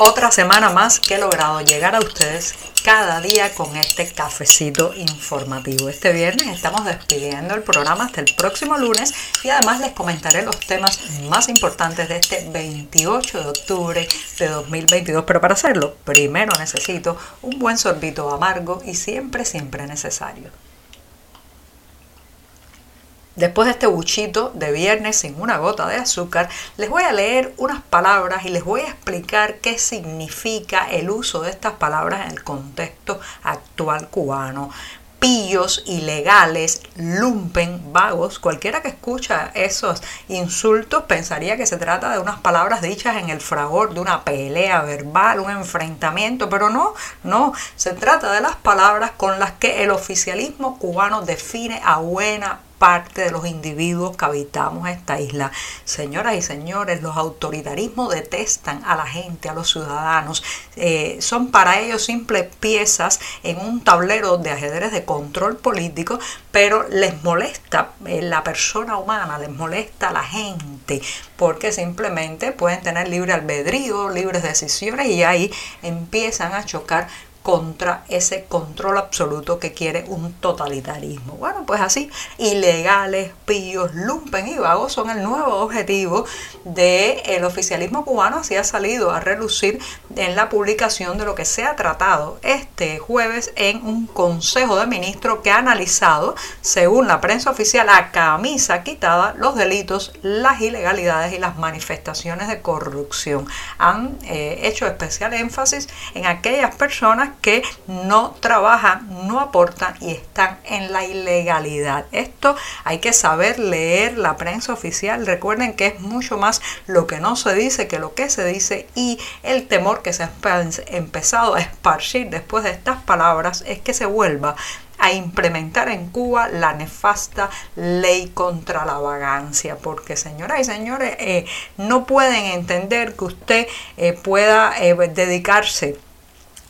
Otra semana más que he logrado llegar a ustedes cada día con este cafecito informativo. Este viernes estamos despidiendo el programa hasta el próximo lunes y además les comentaré los temas más importantes de este 28 de octubre de 2022. Pero para hacerlo, primero necesito un buen sorbito amargo y siempre, siempre necesario. Después de este buchito de viernes sin una gota de azúcar, les voy a leer unas palabras y les voy a explicar qué significa el uso de estas palabras en el contexto actual cubano. Pillos, ilegales, lumpen, vagos, cualquiera que escucha esos insultos pensaría que se trata de unas palabras dichas en el fragor de una pelea verbal, un enfrentamiento, pero no, no, se trata de las palabras con las que el oficialismo cubano define a buena parte de los individuos que habitamos esta isla. Señoras y señores, los autoritarismos detestan a la gente, a los ciudadanos. Eh, son para ellos simples piezas en un tablero de ajedrez de control político, pero les molesta eh, la persona humana, les molesta la gente, porque simplemente pueden tener libre albedrío, libres decisiones y ahí empiezan a chocar contra ese control absoluto que quiere un totalitarismo. Bueno, pues así, ilegales, pillos, lumpen y vagos son el nuevo objetivo del oficialismo cubano. Así ha salido a relucir en la publicación de lo que se ha tratado este jueves en un consejo de ministros que ha analizado, según la prensa oficial, a camisa quitada los delitos, las ilegalidades y las manifestaciones de corrupción. Han eh, hecho especial énfasis en aquellas personas que no trabajan, no aportan y están en la ilegalidad. Esto hay que saber leer la prensa oficial. Recuerden que es mucho más lo que no se dice que lo que se dice y el temor que se ha empezado a esparcir después de estas palabras es que se vuelva a implementar en Cuba la nefasta ley contra la vagancia, porque señoras y señores, eh, no pueden entender que usted eh, pueda eh, dedicarse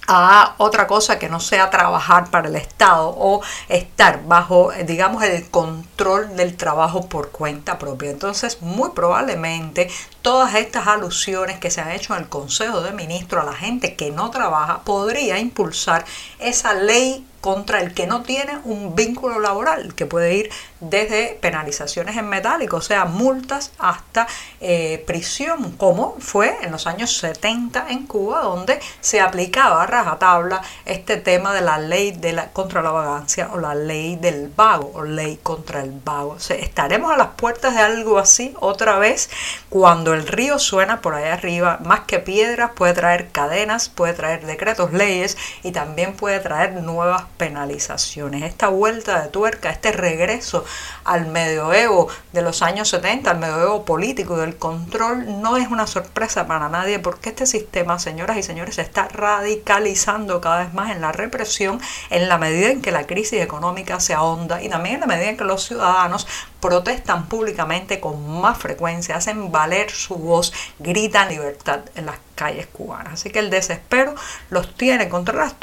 a otra cosa que no sea trabajar para el Estado o estar bajo, digamos, el control del trabajo por cuenta propia. Entonces, muy probablemente todas estas alusiones que se han hecho en el Consejo de Ministros a la gente que no trabaja podría impulsar esa ley contra el que no tiene un vínculo laboral, que puede ir desde penalizaciones en metálico, o sea, multas hasta eh, prisión, como fue en los años 70 en Cuba, donde se aplicaba a rajatabla este tema de la ley de la, contra la vagancia o la ley del vago o ley contra el vago. estaremos a las puertas de algo así otra vez cuando el río suena por allá arriba, más que piedras, puede traer cadenas, puede traer decretos, leyes y también puede traer nuevas penalizaciones. Esta vuelta de tuerca, este regreso al medioevo de los años 70, al medioevo político del control, no es una sorpresa para nadie porque este sistema, señoras y señores, se está radicalizando cada vez más en la represión en la medida en que la crisis económica se ahonda y también en la medida en que los ciudadanos protestan públicamente con más frecuencia, hacen valer su voz, gritan libertad en las calles cubanas. Así que el desespero los tiene contra las,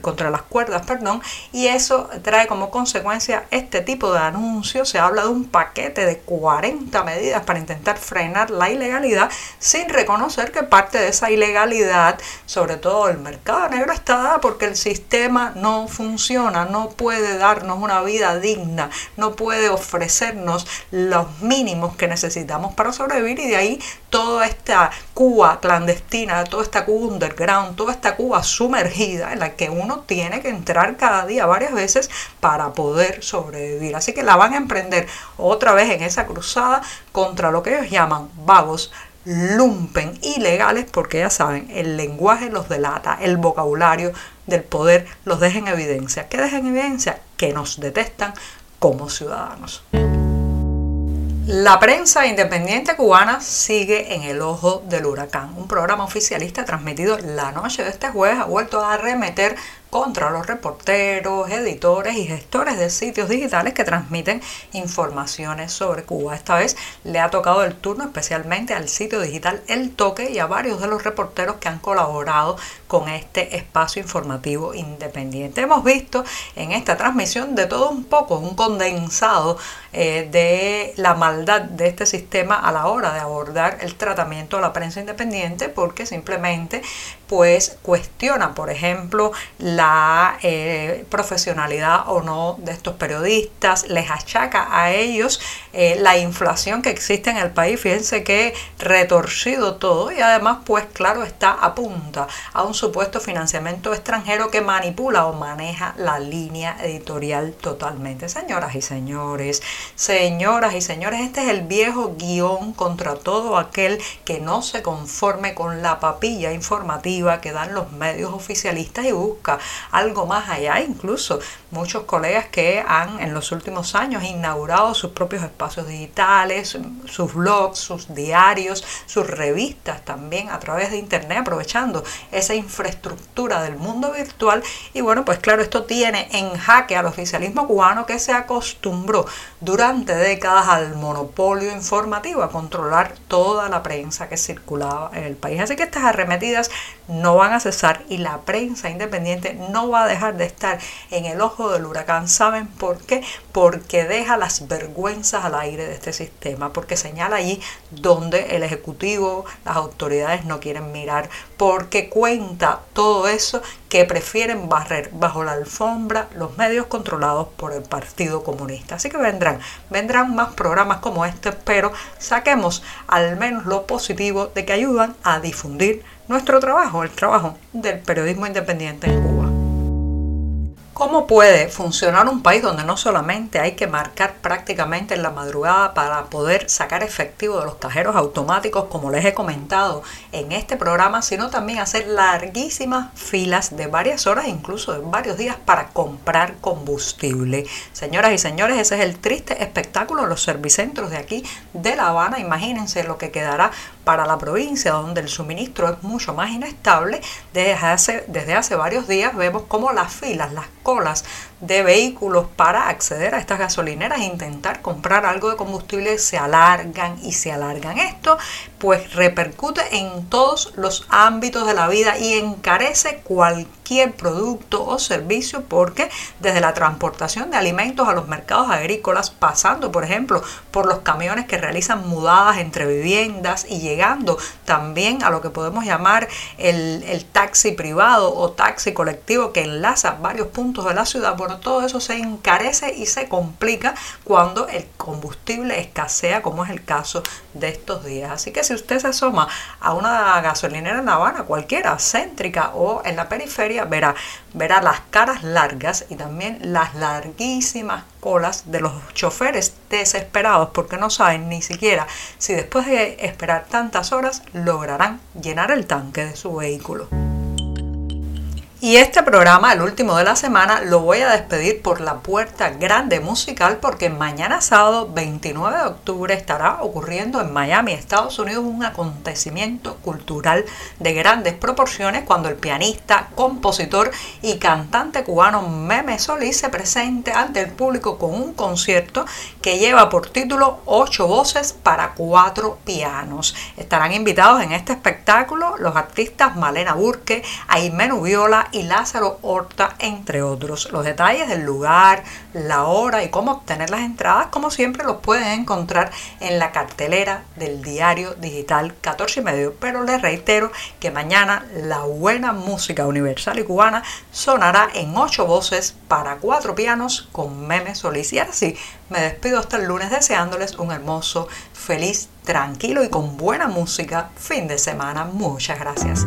contra las cuerdas, perdón, y eso trae como consecuencia este tipo de anuncios. Se habla de un paquete de 40 medidas para intentar frenar la ilegalidad sin reconocer que parte de esa ilegalidad, sobre todo el mercado negro, está dada porque el sistema no funciona, no puede darnos una vida digna, no puede ofrecernos los mínimos que necesitamos para sobrevivir y de ahí toda esta Cuba clandestina, toda esta Cuba underground, toda esta Cuba sumergida en la que uno tiene que entrar cada día varias veces para poder sobrevivir. Así que la van a emprender otra vez en esa cruzada contra lo que ellos llaman vagos, lumpen, ilegales, porque ya saben, el lenguaje los delata, el vocabulario del poder los deja en evidencia. ¿Qué deja en evidencia? Que nos detestan como ciudadanos. La prensa independiente cubana sigue en el ojo del huracán. Un programa oficialista transmitido la noche de este jueves ha vuelto a arremeter contra los reporteros, editores y gestores de sitios digitales que transmiten informaciones sobre Cuba. Esta vez le ha tocado el turno especialmente al sitio digital El Toque y a varios de los reporteros que han colaborado con este espacio informativo independiente. Hemos visto en esta transmisión de todo un poco, un condensado eh, de la maldad de este sistema a la hora de abordar el tratamiento a la prensa independiente porque simplemente pues cuestiona, por ejemplo, la eh, profesionalidad o no de estos periodistas, les achaca a ellos eh, la inflación que existe en el país, fíjense que retorcido todo y además pues claro está apunta a un supuesto financiamiento extranjero que manipula o maneja la línea editorial totalmente. Señoras y señores, señoras y señores, este es el viejo guion contra todo aquel que no se conforme con la papilla informativa que dan los medios oficialistas y busca algo más allá, incluso muchos colegas que han en los últimos años inaugurado sus propios espacios digitales, sus blogs, sus diarios, sus revistas también a través de internet, aprovechando esa infraestructura del mundo virtual. Y bueno, pues claro, esto tiene en jaque al oficialismo cubano que se acostumbró durante décadas al monopolio informativo, a controlar toda la prensa que circulaba en el país. Así que estas arremetidas no van a cesar y la prensa independiente no va a dejar de estar en el ojo del huracán. ¿Saben por qué? Porque deja las vergüenzas al aire de este sistema, porque señala allí donde el Ejecutivo, las autoridades no quieren mirar, porque cuenta todo eso que prefieren barrer bajo la alfombra los medios controlados por el Partido Comunista. Así que vendrán, vendrán más programas como este, pero saquemos al menos lo positivo de que ayudan a difundir nuestro trabajo, el trabajo del periodismo independiente en Cuba. ¿Cómo puede funcionar un país donde no solamente hay que marcar prácticamente en la madrugada para poder sacar efectivo de los cajeros automáticos, como les he comentado en este programa, sino también hacer larguísimas filas de varias horas, incluso de varios días, para comprar combustible? Señoras y señores, ese es el triste espectáculo de los servicentros de aquí de La Habana. Imagínense lo que quedará para la provincia, donde el suministro es mucho más inestable. Desde hace, desde hace varios días vemos cómo las filas, las colas de vehículos para acceder a estas gasolineras e intentar comprar algo de combustible se alargan y se alargan. Esto pues repercute en todos los ámbitos de la vida y encarece cualquier producto o servicio porque desde la transportación de alimentos a los mercados agrícolas, pasando por ejemplo por los camiones que realizan mudadas entre viviendas y llegando también a lo que podemos llamar el, el taxi privado o taxi colectivo que enlaza varios puntos de la ciudad, todo eso se encarece y se complica cuando el combustible escasea, como es el caso de estos días. Así que si usted se asoma a una gasolinera en La Habana, cualquiera, céntrica o en la periferia, verá, verá las caras largas y también las larguísimas colas de los choferes desesperados porque no saben ni siquiera si después de esperar tantas horas lograrán llenar el tanque de su vehículo. Y este programa, el último de la semana, lo voy a despedir por la puerta grande musical porque mañana sábado 29 de octubre estará ocurriendo en Miami, Estados Unidos, un acontecimiento cultural de grandes proporciones cuando el pianista, compositor y cantante cubano Meme Solís se presente ante el público con un concierto que lleva por título Ocho voces para cuatro pianos. Estarán invitados en este espectáculo los artistas Malena Burke, Aimé Viola y Lázaro Horta, entre otros. Los detalles del lugar, la hora y cómo obtener las entradas, como siempre, los pueden encontrar en la cartelera del diario digital 14 y medio. Pero les reitero que mañana la buena música universal y cubana sonará en ocho voces para cuatro pianos con Meme Solís. Y ahora sí, me despido hasta el lunes deseándoles un hermoso, feliz, tranquilo y con buena música fin de semana. Muchas gracias.